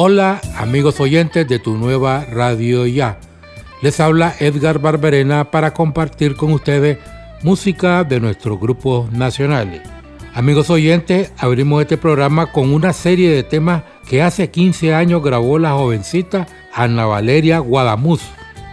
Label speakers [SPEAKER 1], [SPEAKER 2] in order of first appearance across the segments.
[SPEAKER 1] Hola amigos oyentes de tu nueva radio ya. Les habla Edgar Barberena para compartir con ustedes música de nuestros grupos nacionales. Amigos oyentes, abrimos este programa con una serie de temas que hace 15 años grabó la jovencita Ana Valeria Guadamuz,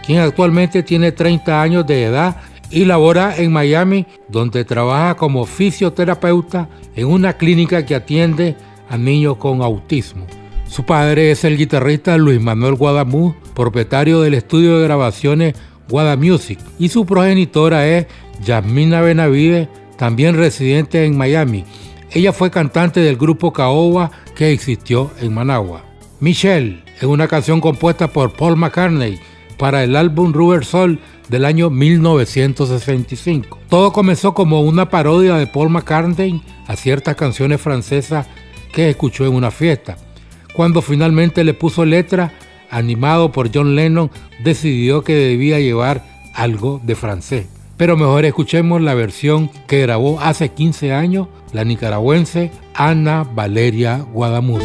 [SPEAKER 1] quien actualmente tiene 30 años de edad y labora en Miami, donde trabaja como fisioterapeuta en una clínica que atiende a niños con autismo. Su padre es el guitarrista Luis Manuel Guadamuz, propietario del estudio de grabaciones Guada Music, y su progenitora es Yasmina Benavide, también residente en Miami. Ella fue cantante del grupo Caoba que existió en Managua. Michelle es una canción compuesta por Paul McCartney para el álbum Rubber Soul del año 1965. Todo comenzó como una parodia de Paul McCartney a ciertas canciones francesas que escuchó en una fiesta. Cuando finalmente le puso letra, animado por John Lennon, decidió que debía llevar algo de francés. Pero mejor escuchemos la versión que grabó hace 15 años la nicaragüense Ana Valeria Guadamuz.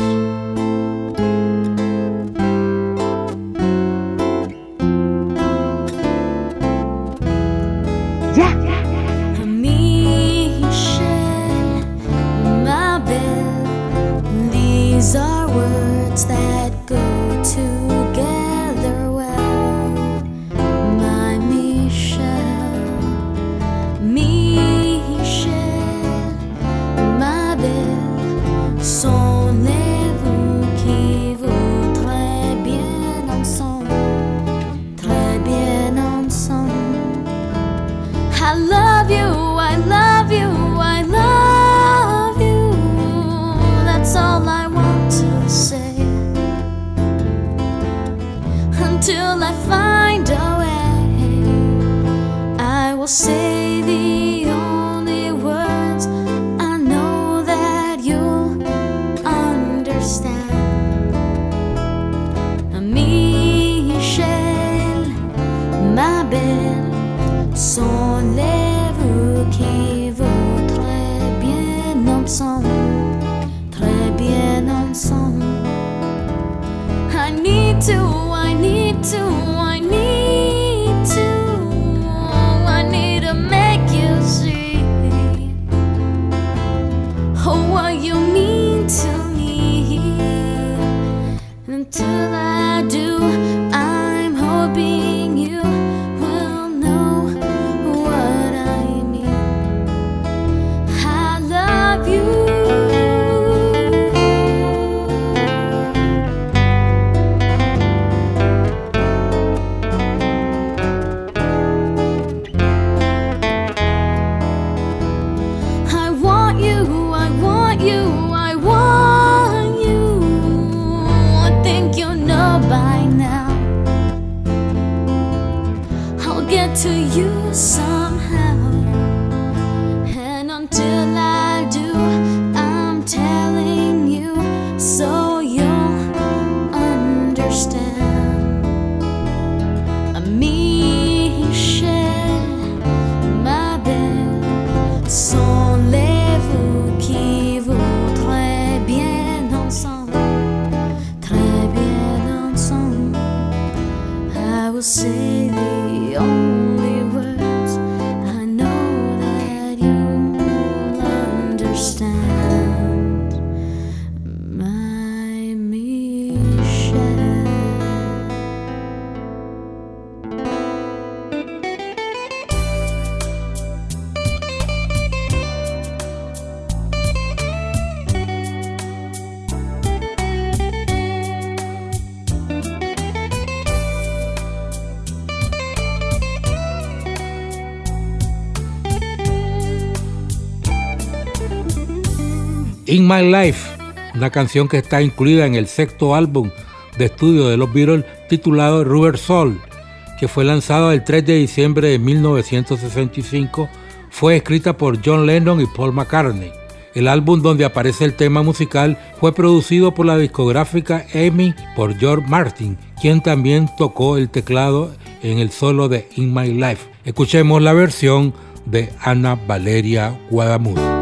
[SPEAKER 2] My Life, una canción que está incluida en el sexto álbum de estudio de los Beatles titulado Rubber Soul, que fue lanzado el 3 de diciembre de 1965, fue escrita por John Lennon y Paul McCartney. El álbum donde aparece el tema musical fue producido por la discográfica EMI por George Martin, quien también tocó el teclado en el solo de In My Life. Escuchemos la versión de Ana Valeria Guadamuz.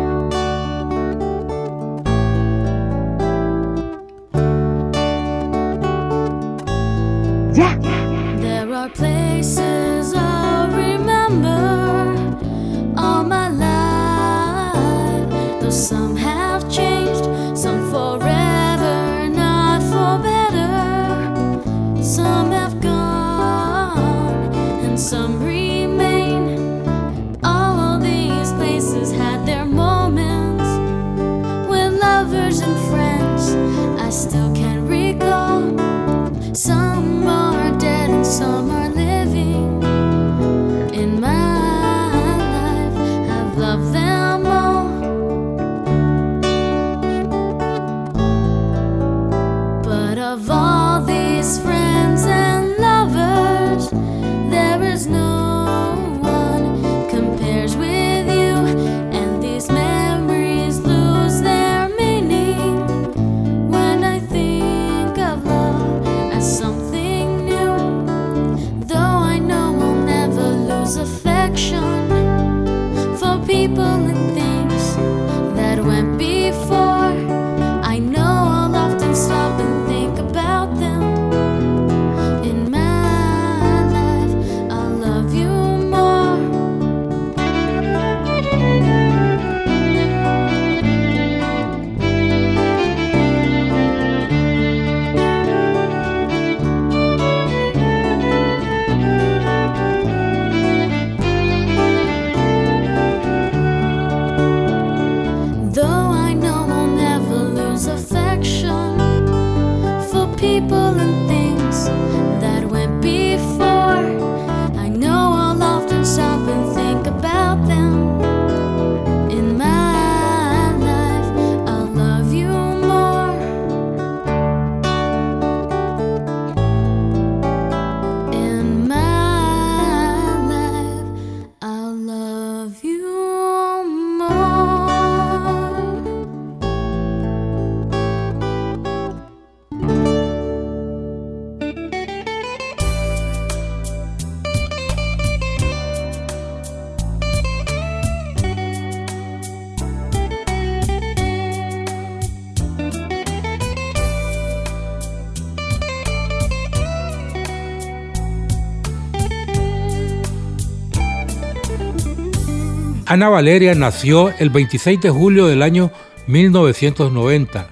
[SPEAKER 2] Ana Valeria nació el 26 de julio del año 1990.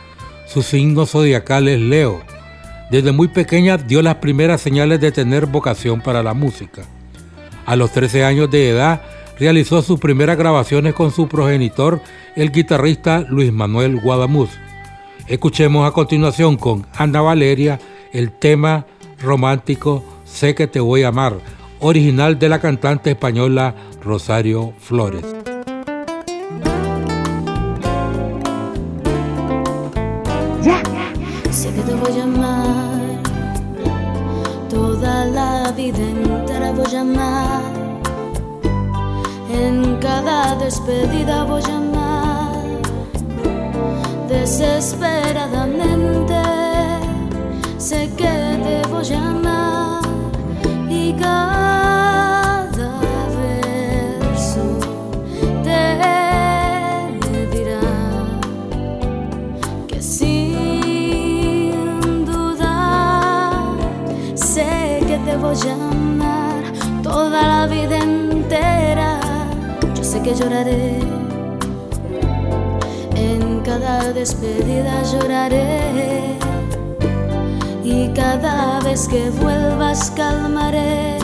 [SPEAKER 2] Su signo zodiacal es Leo. Desde muy pequeña dio las primeras señales de tener vocación para la música. A los 13 años de edad realizó sus primeras grabaciones con su progenitor, el guitarrista Luis Manuel Guadamuz. Escuchemos a continuación con Ana Valeria el tema romántico Sé que te voy a amar, original de la cantante española Rosario Flores.
[SPEAKER 1] Ya. Sé que te voy a amar, toda la vida entera voy a amar, en cada despedida voy a amar, desesperadamente, sé que te voy a amar llamar toda la vida entera. Yo sé que lloraré, en cada despedida lloraré. Y cada vez que vuelvas calmaré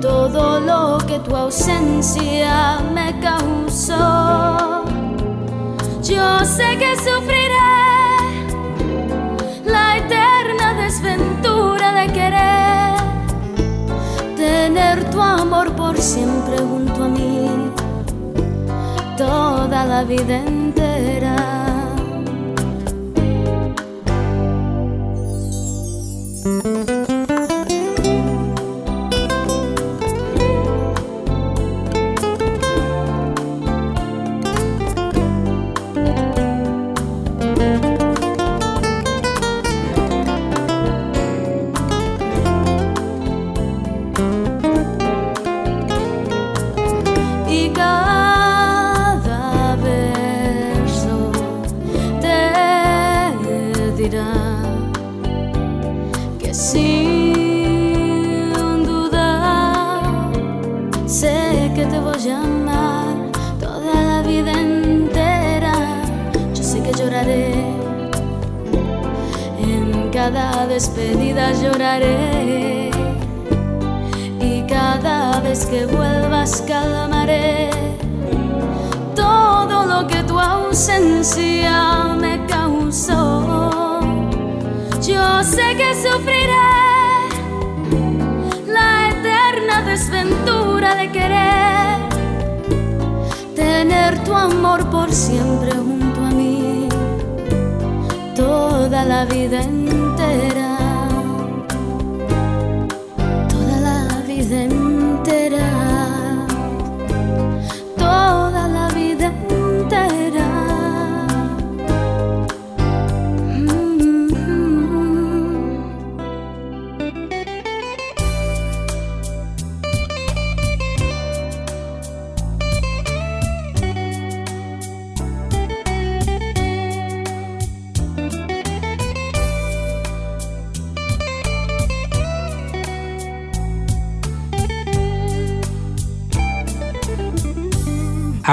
[SPEAKER 1] todo lo que tu ausencia me causó. Yo sé que sufriré la eterna desventura de querer tener tu amor por siempre junto a mí, toda la vida entera.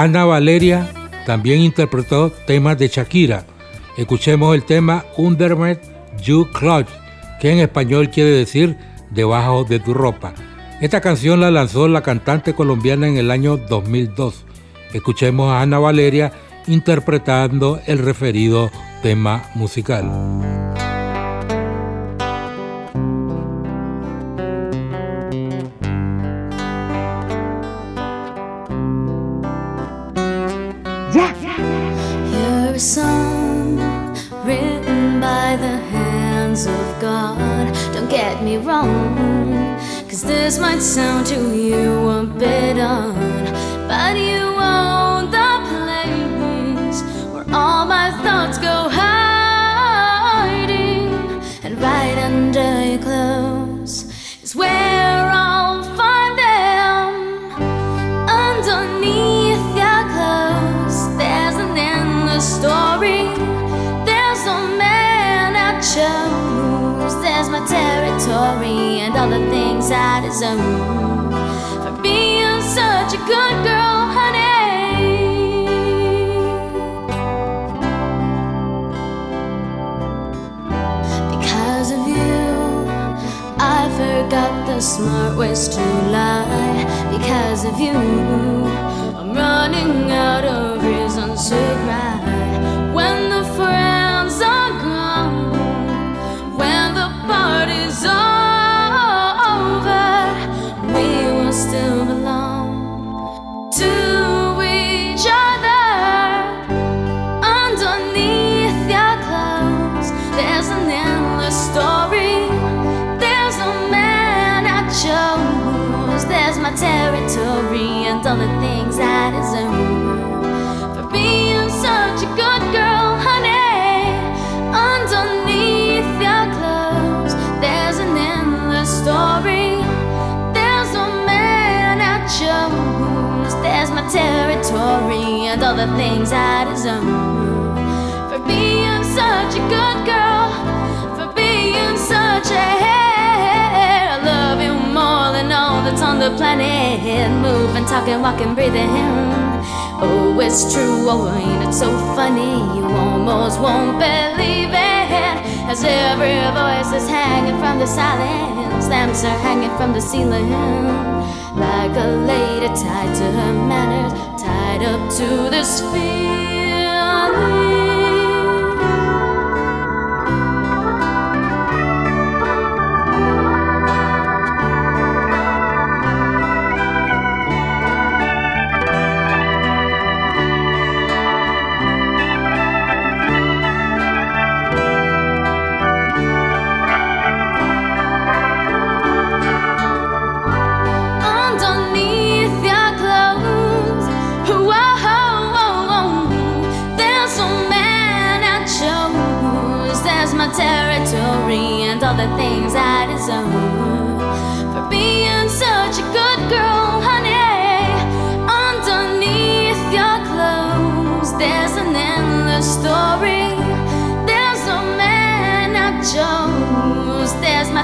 [SPEAKER 2] Ana Valeria también interpretó temas de Shakira. Escuchemos el tema Underneath You Clothes, que en español quiere decir debajo de tu ropa. Esta canción la lanzó la cantante colombiana en el año 2002. Escuchemos a Ana Valeria interpretando el referido tema musical.
[SPEAKER 1] Sound to For being such a good girl, honey. Because of you, I forgot the smart ways to lie. Because of you, I'm running out of reasons to and all the things I deserve for being such a good girl. For being such a I love you more than all that's on the planet. Moving, talking, walking, breathing. Oh, it's true. Oh, ain't it so funny? You almost won't believe it. As every voice is hanging from the silence, lamps are hanging from the ceiling. Like a lady tied to her manners, tied up to this feeling.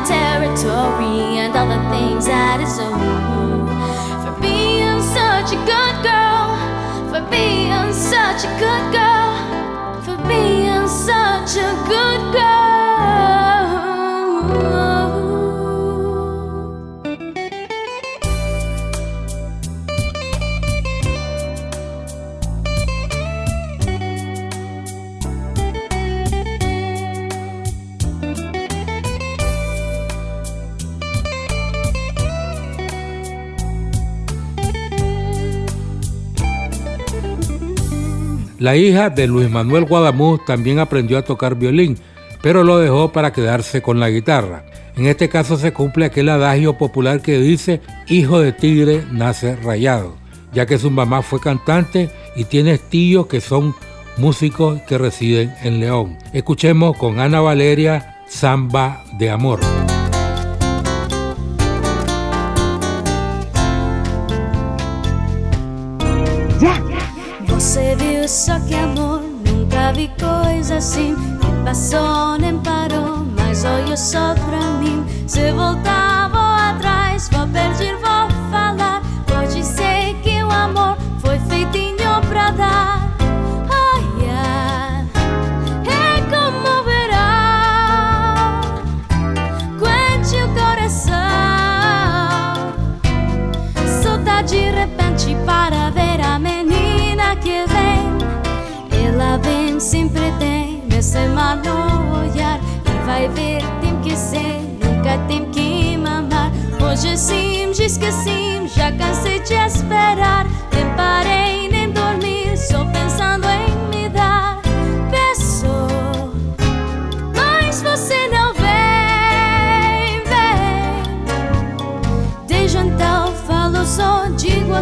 [SPEAKER 1] Territory and all the things I deserve for being such a good girl. For being such a good girl. For being such a good girl. La hija de Luis Manuel Guadamuz también aprendió a tocar violín, pero lo dejó para quedarse con la guitarra. En este caso se cumple aquel adagio popular que dice, hijo de tigre nace rayado, ya que su mamá fue cantante y tiene tíos que son músicos que residen en León. Escuchemos con Ana Valeria Samba de Amor.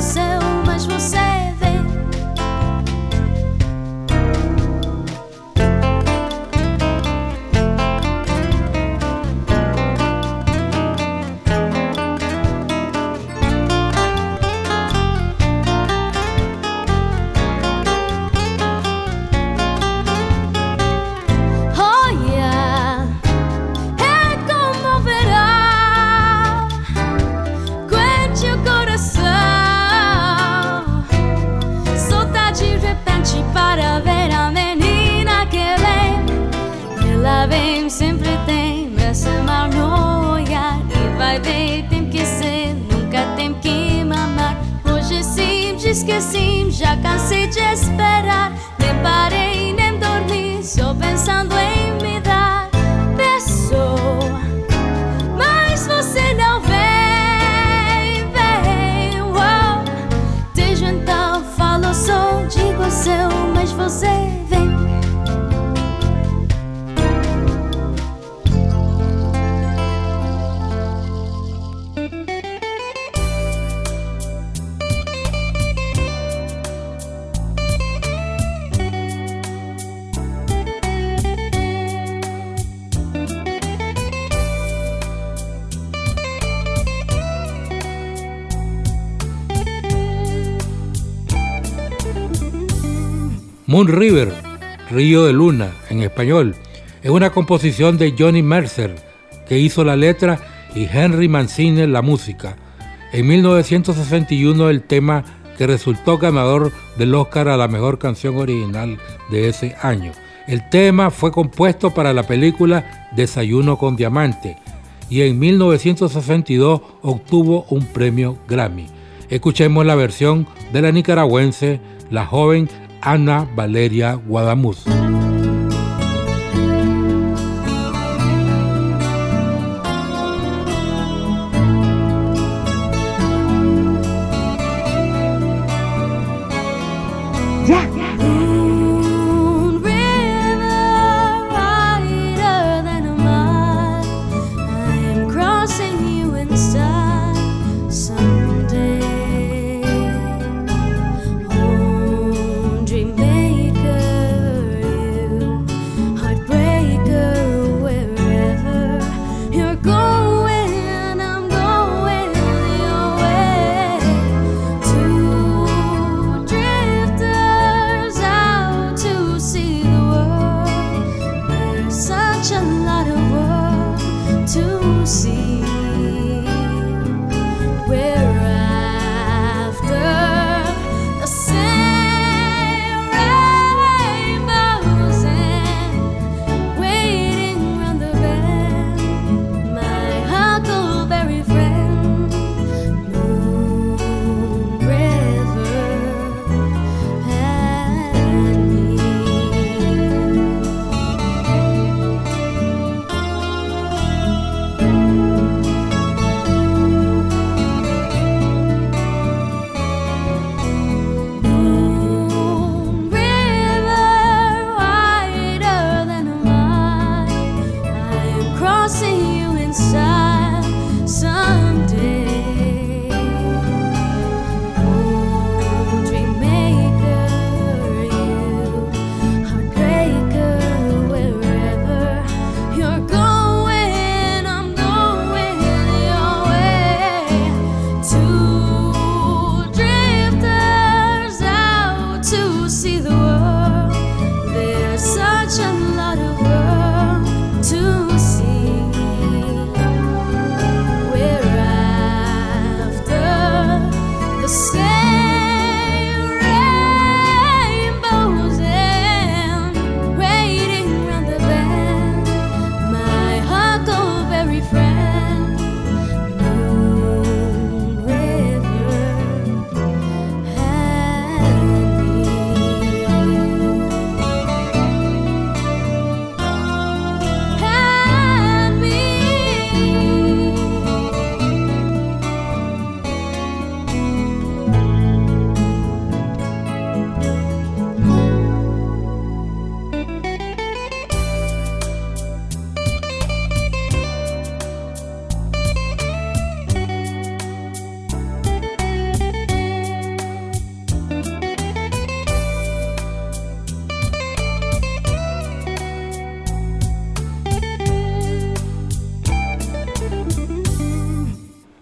[SPEAKER 2] seu esqueci, já cansei de esperar. Deparei
[SPEAKER 1] Moon River, Río de Luna, en español, es una composición de Johnny Mercer, que hizo la letra y Henry Mancini la música. En 1961 el tema que resultó ganador del Oscar a la mejor canción original de ese año. El tema fue compuesto para la película Desayuno con Diamante y en 1962 obtuvo un premio Grammy. Escuchemos la versión de la nicaragüense, la joven Ana Valeria Guadamuz.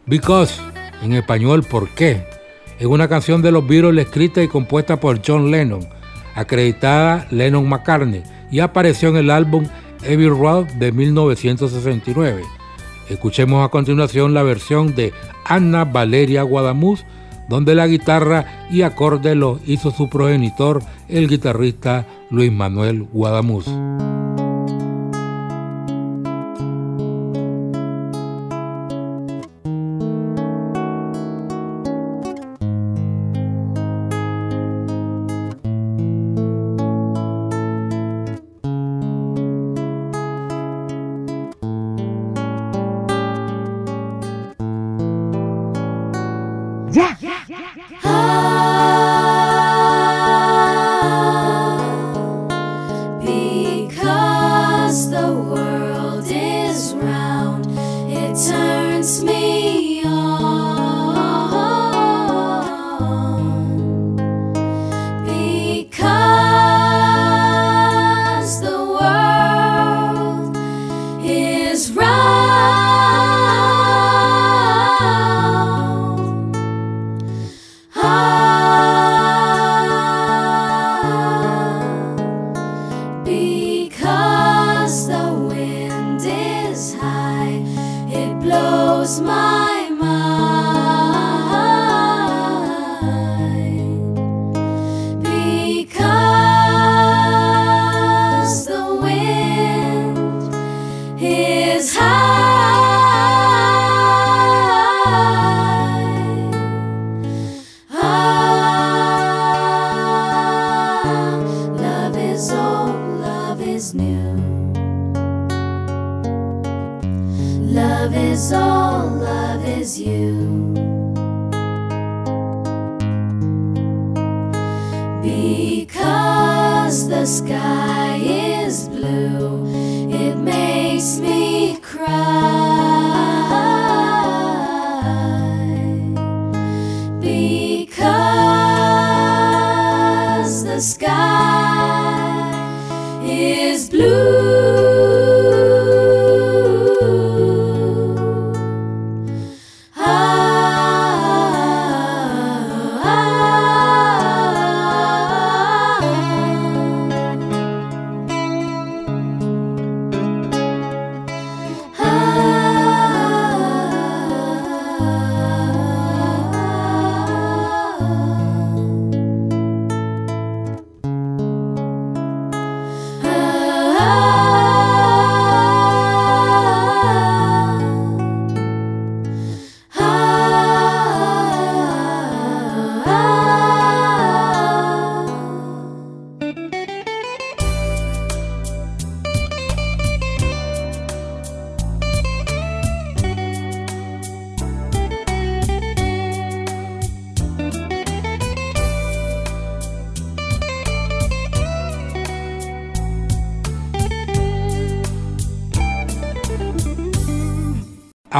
[SPEAKER 1] Because, en español, ¿por qué? Es una canción de los Beatles escrita y compuesta por John Lennon, acreditada Lennon McCartney, y apareció en el álbum Every Road de 1969. Escuchemos a continuación la versión de Anna Valeria Guadamuz, donde la guitarra y acorde los hizo su progenitor, el guitarrista Luis Manuel Guadamuz. is all, love is you.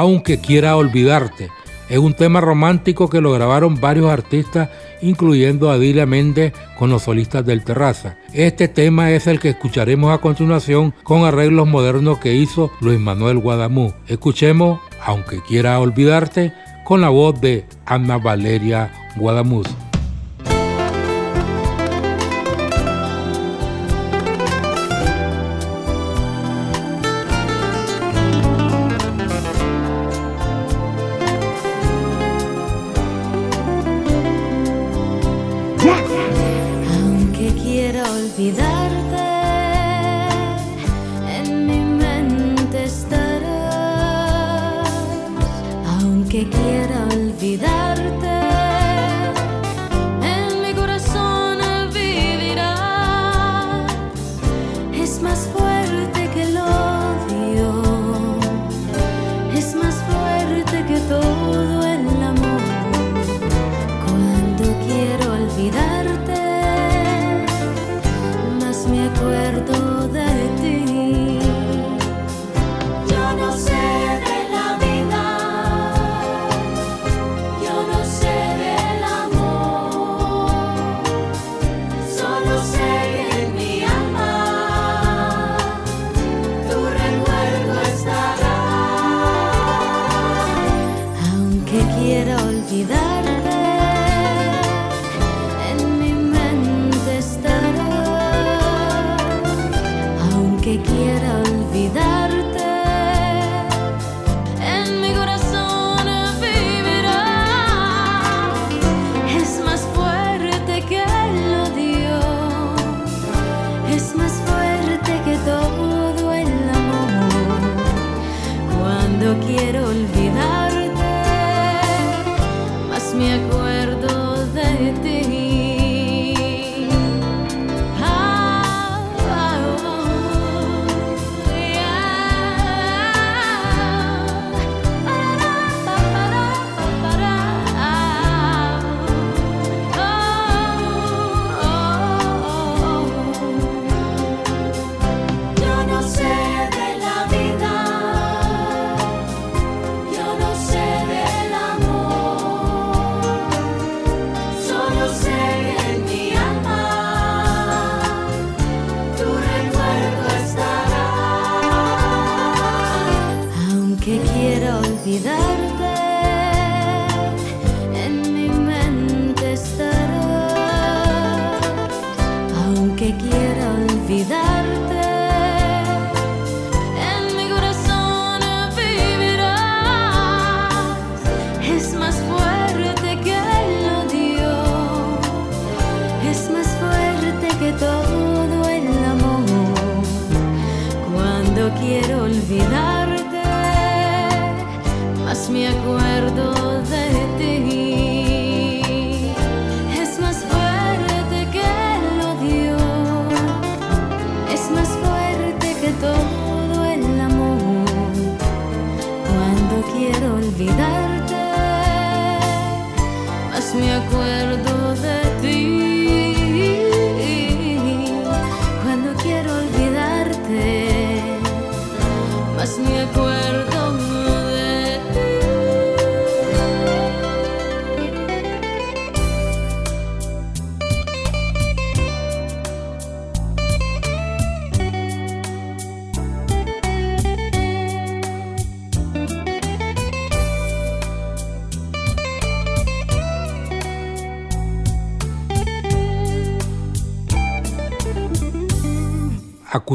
[SPEAKER 1] Aunque quiera olvidarte. Es un tema romántico que lo grabaron varios artistas, incluyendo a Méndez con los solistas del Terraza. Este tema es el que escucharemos a continuación con arreglos modernos que hizo Luis Manuel Guadamú. Escuchemos, aunque quiera olvidarte, con la voz de Ana Valeria Guadamuz. 你在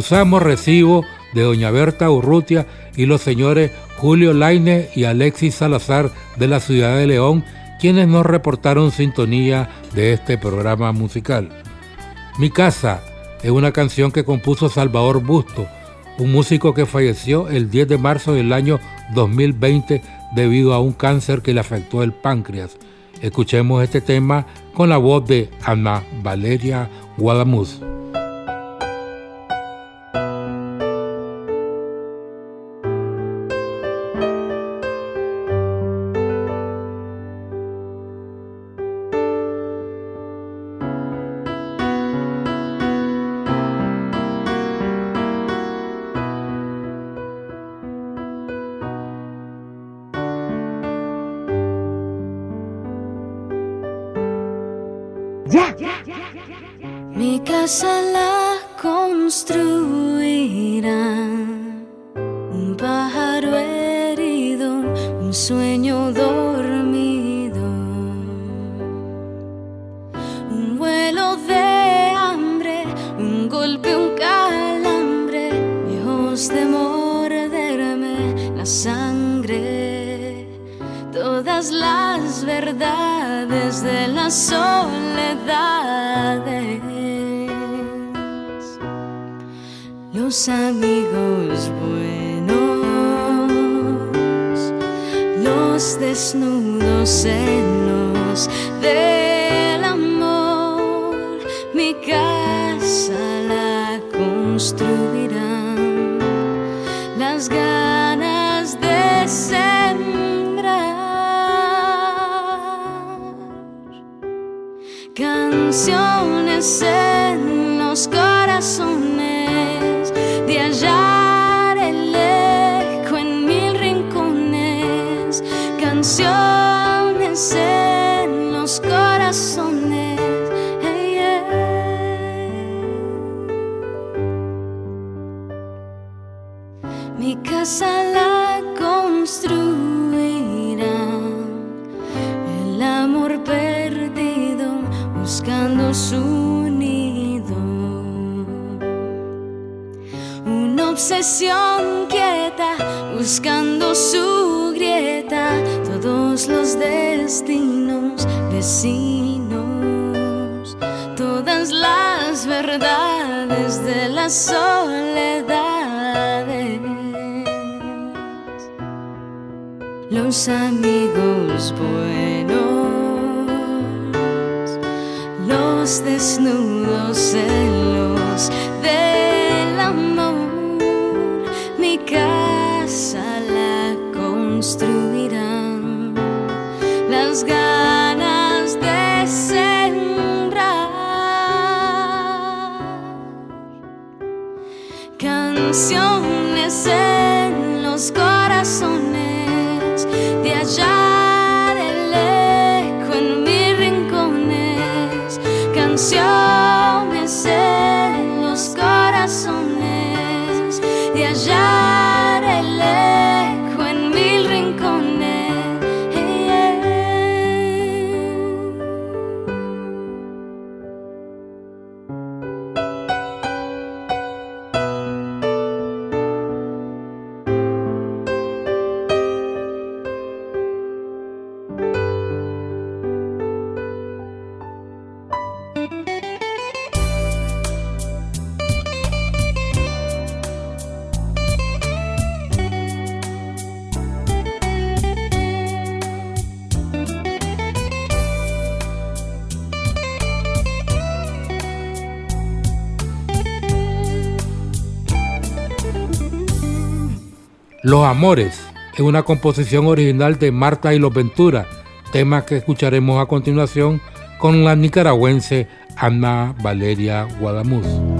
[SPEAKER 1] acusamos recibo de doña Berta Urrutia y los señores Julio Laine y Alexis Salazar de la ciudad de León, quienes nos reportaron sintonía de este programa musical. Mi casa es una canción que compuso Salvador Busto, un músico que falleció el 10 de marzo del año 2020 debido a un cáncer que le afectó el páncreas. Escuchemos este tema con la voz de Ana Valeria Guadamuz.
[SPEAKER 2] buscando su grieta, todos los destinos vecinos, todas las verdades de la soledad. Los amigos buenos, los desnudos celos de ganas de sembrar. Canciones en los corazones de hallar el eco en mis rincones.
[SPEAKER 1] Canciones Los Amores es una composición original de Marta y los Ventura, tema que escucharemos a continuación con la nicaragüense Ana Valeria Guadamuz.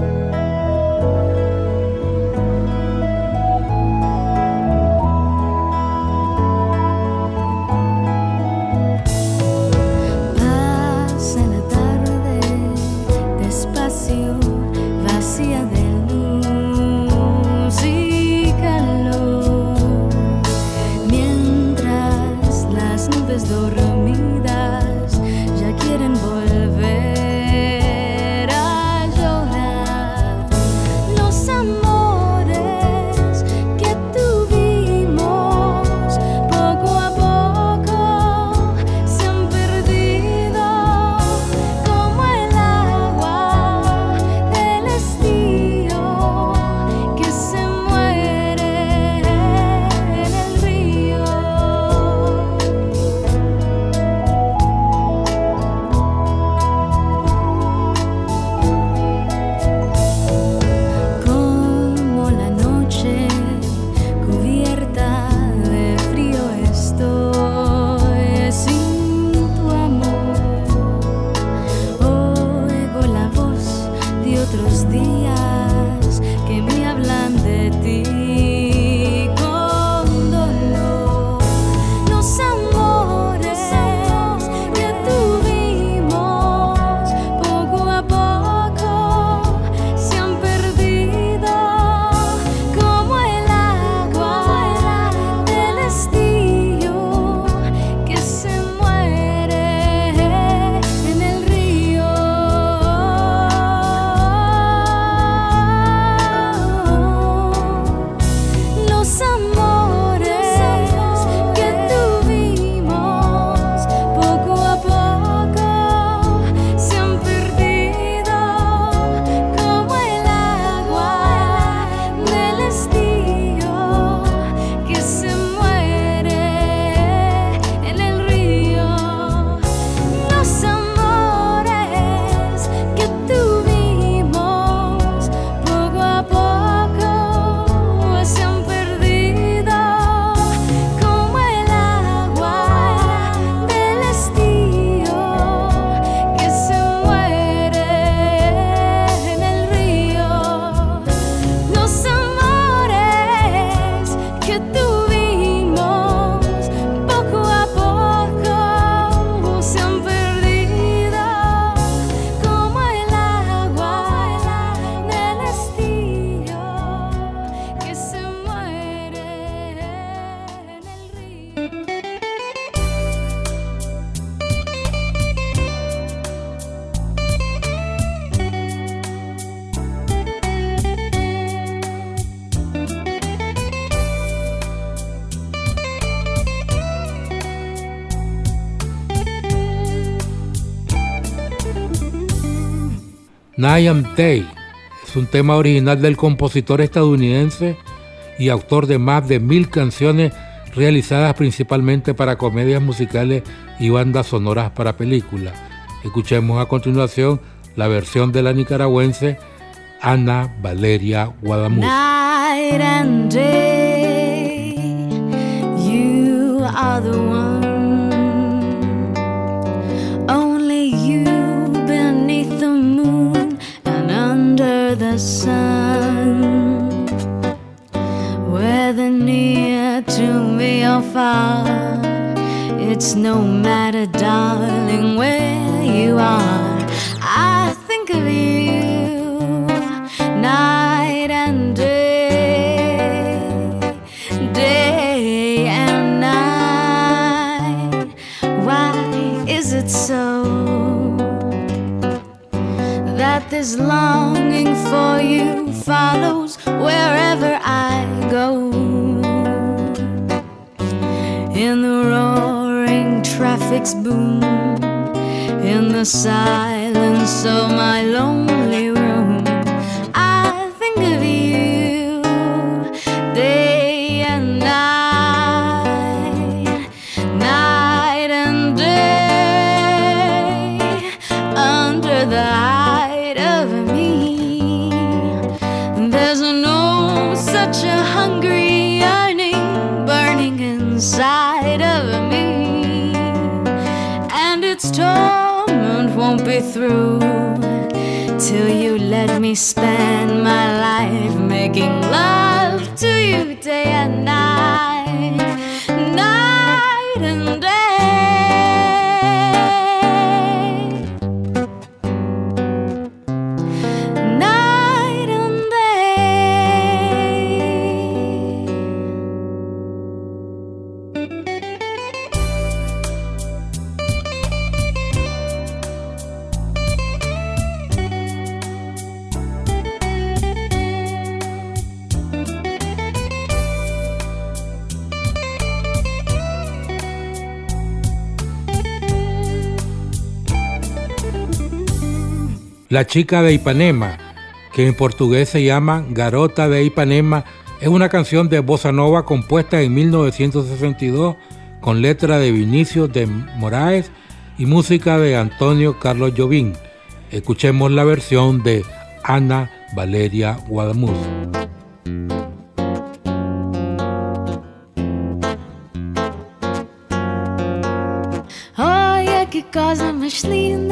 [SPEAKER 2] I
[SPEAKER 1] Am Day es un tema original del compositor estadounidense y autor de más de mil canciones
[SPEAKER 2] realizadas principalmente para comedias musicales y bandas sonoras para películas. Escuchemos a continuación la versión de la nicaragüense Ana Valeria Guadamuz.
[SPEAKER 1] Night and day, you are the one. Sun. Whether near to me or far, it's no matter, darling, where you are. This longing for you follows wherever I go? In the roaring traffic's boom, in the silence of my lonely
[SPEAKER 2] La chica de Ipanema, que en portugués se llama Garota de Ipanema, es una canción de bossa nova compuesta en 1962 con letra de Vinicio de Moraes y música de Antonio Carlos Jobim. Escuchemos la versión de Ana Valeria Guadamuz.
[SPEAKER 1] Linda,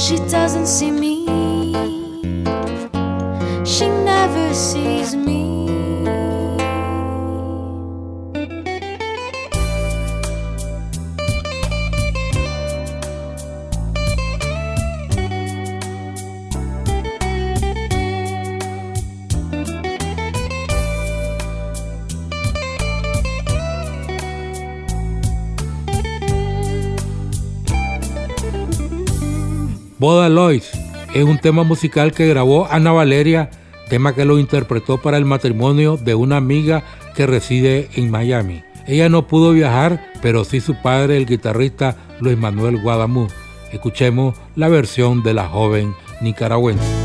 [SPEAKER 1] She
[SPEAKER 2] doesn't see me. She never sees me.
[SPEAKER 1] Boda Lois es un tema musical que grabó Ana Valeria, tema que lo interpretó para el matrimonio de una amiga que reside en Miami. Ella no pudo viajar, pero sí su padre, el guitarrista Luis Manuel Guadamú. Escuchemos la versión de la joven nicaragüense.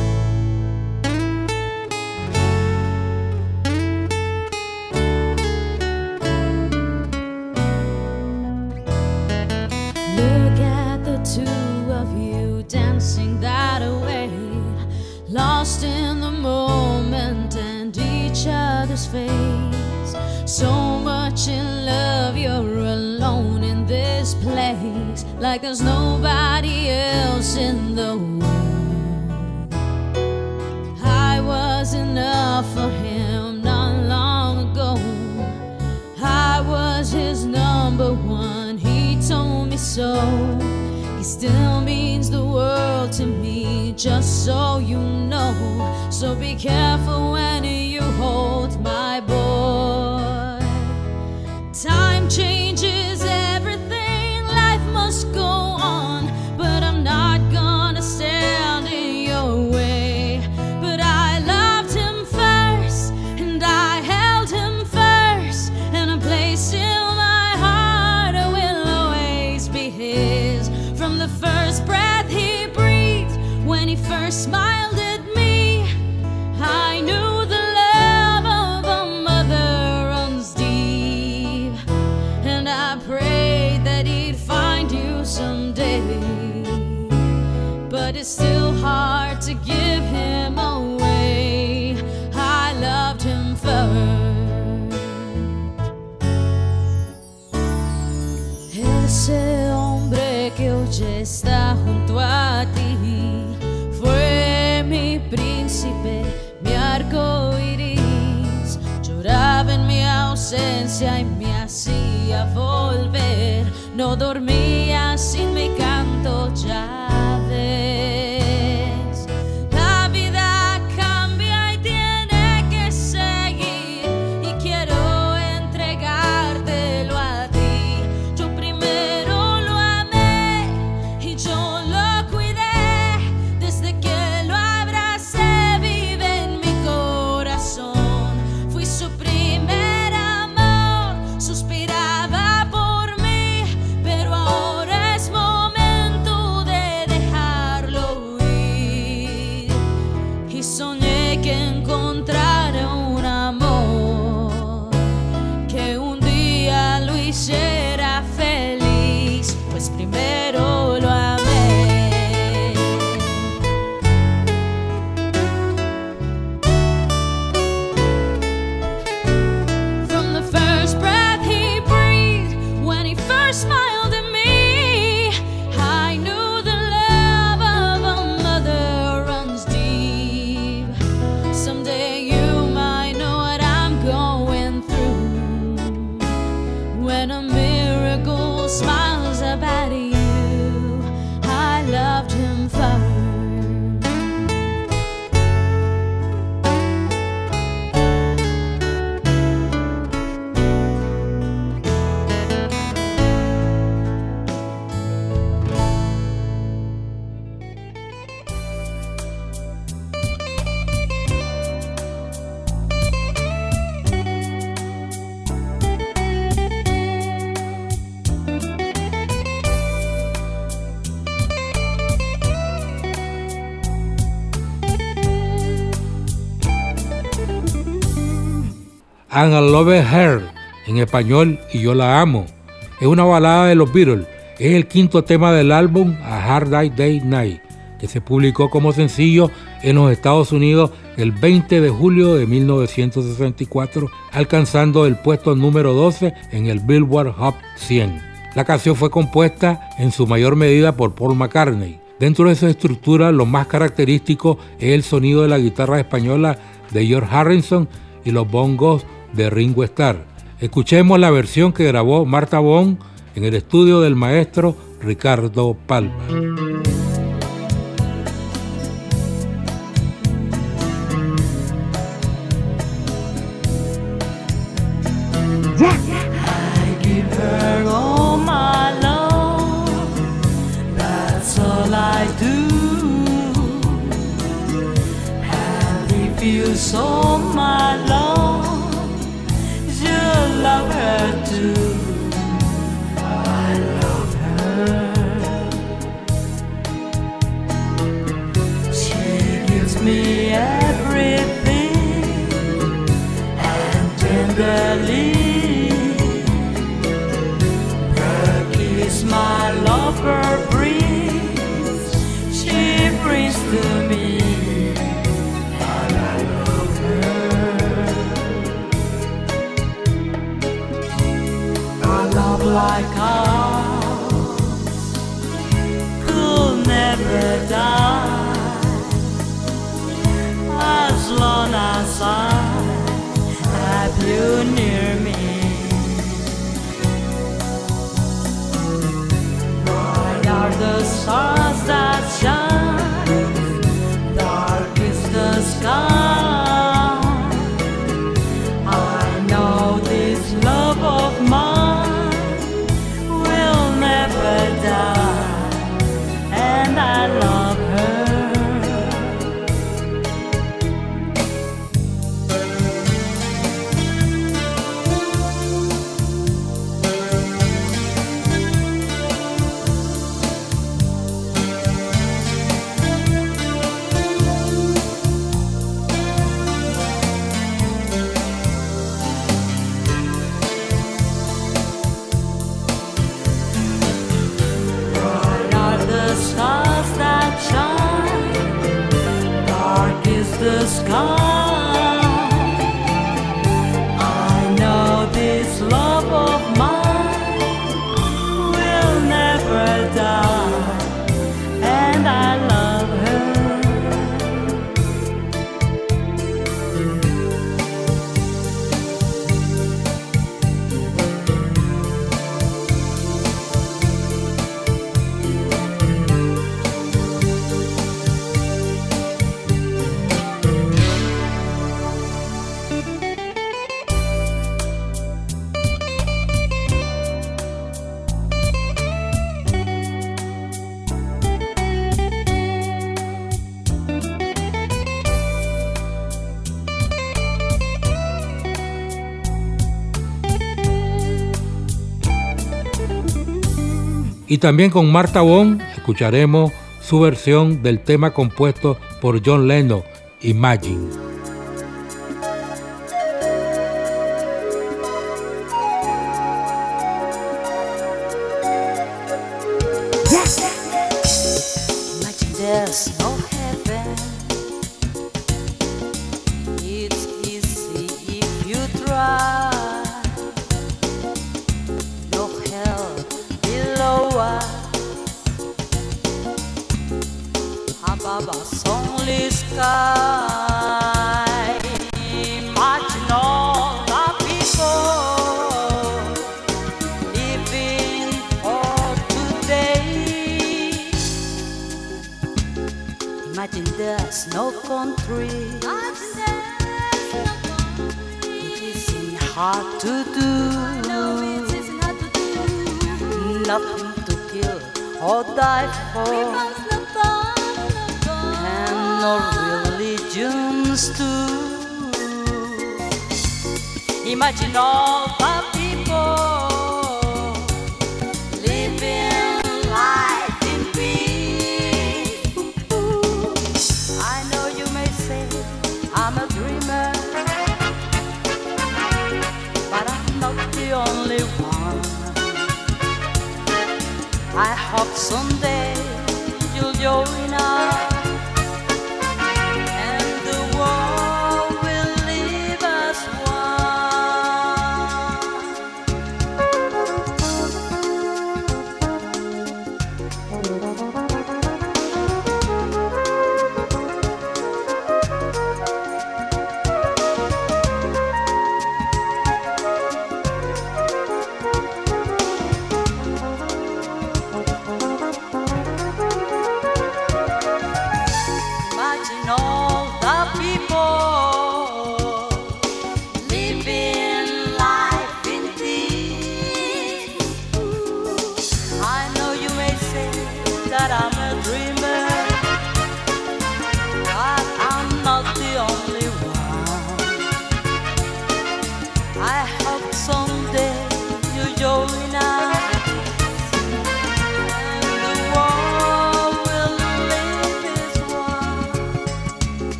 [SPEAKER 2] And I Love
[SPEAKER 1] Her, en español, y yo la amo. Es una balada de los Beatles. Es el quinto tema del álbum A Hard Day Day Night, que se publicó como sencillo en los Estados Unidos el 20 de julio de 1964, alcanzando el puesto número 12 en el Billboard Hot 100. La canción fue compuesta en su mayor medida por Paul McCartney. Dentro de su estructura, lo más característico es el sonido de la guitarra española de George Harrison y los bongos de Ringo Starr. Escuchemos la versión que grabó Marta Bond en el estudio del maestro Ricardo Palma.
[SPEAKER 3] so my love, jelly. Her my lover brings, she brings to me. And I love her. A love like ours could never die.
[SPEAKER 1] También con Marta Bond escucharemos su versión del tema compuesto por John Lennon, Imagine. catching on.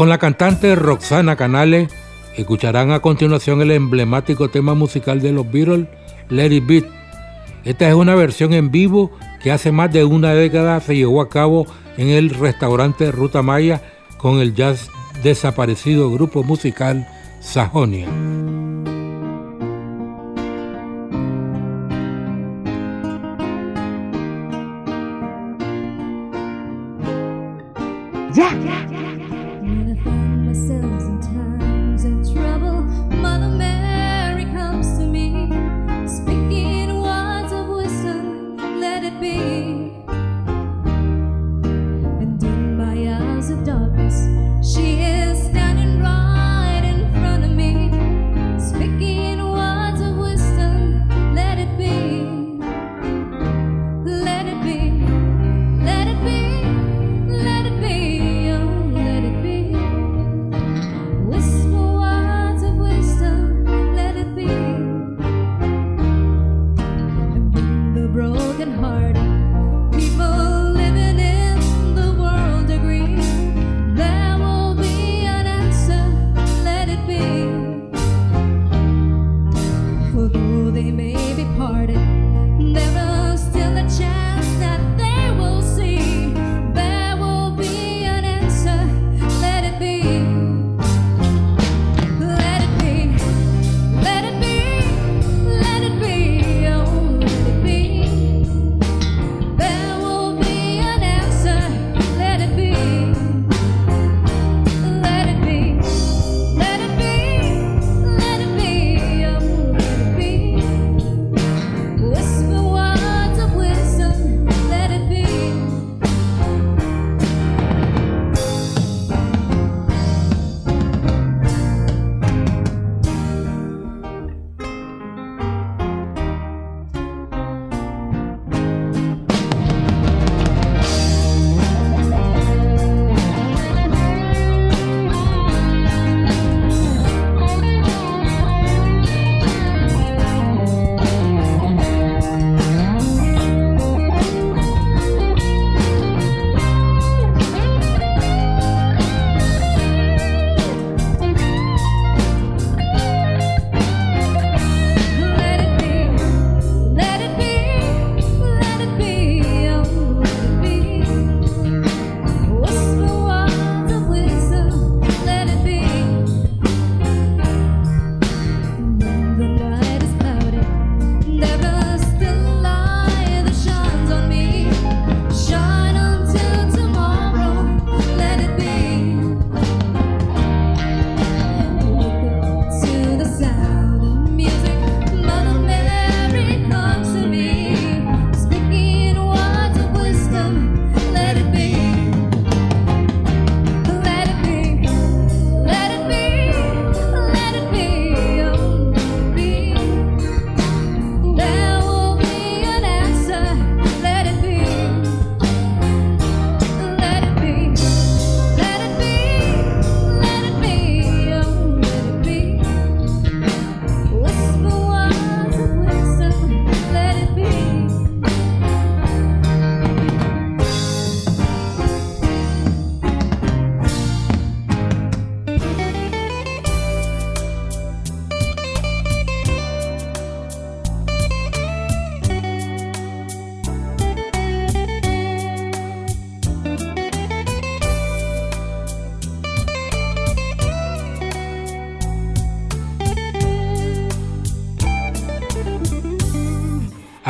[SPEAKER 4] Con la cantante Roxana Canales escucharán a continuación el emblemático tema musical de los Beatles, Let It Beat. Esta es una versión en vivo que hace más de una década se llevó a cabo en el restaurante Ruta Maya con el jazz desaparecido grupo musical Sajonia.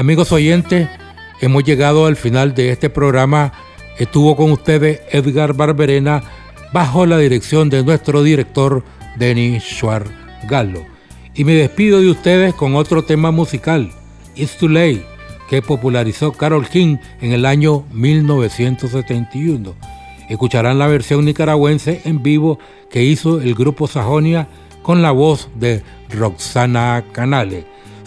[SPEAKER 4] Amigos oyentes, hemos llegado al final de este programa. Estuvo con ustedes Edgar Barberena bajo la dirección de nuestro director Denis Schwarz Gallo. Y me despido de ustedes con otro tema musical, It's Too Late, que popularizó Carol King en el año 1971. Escucharán la versión nicaragüense en vivo que hizo el grupo Sajonia con la voz de Roxana Canales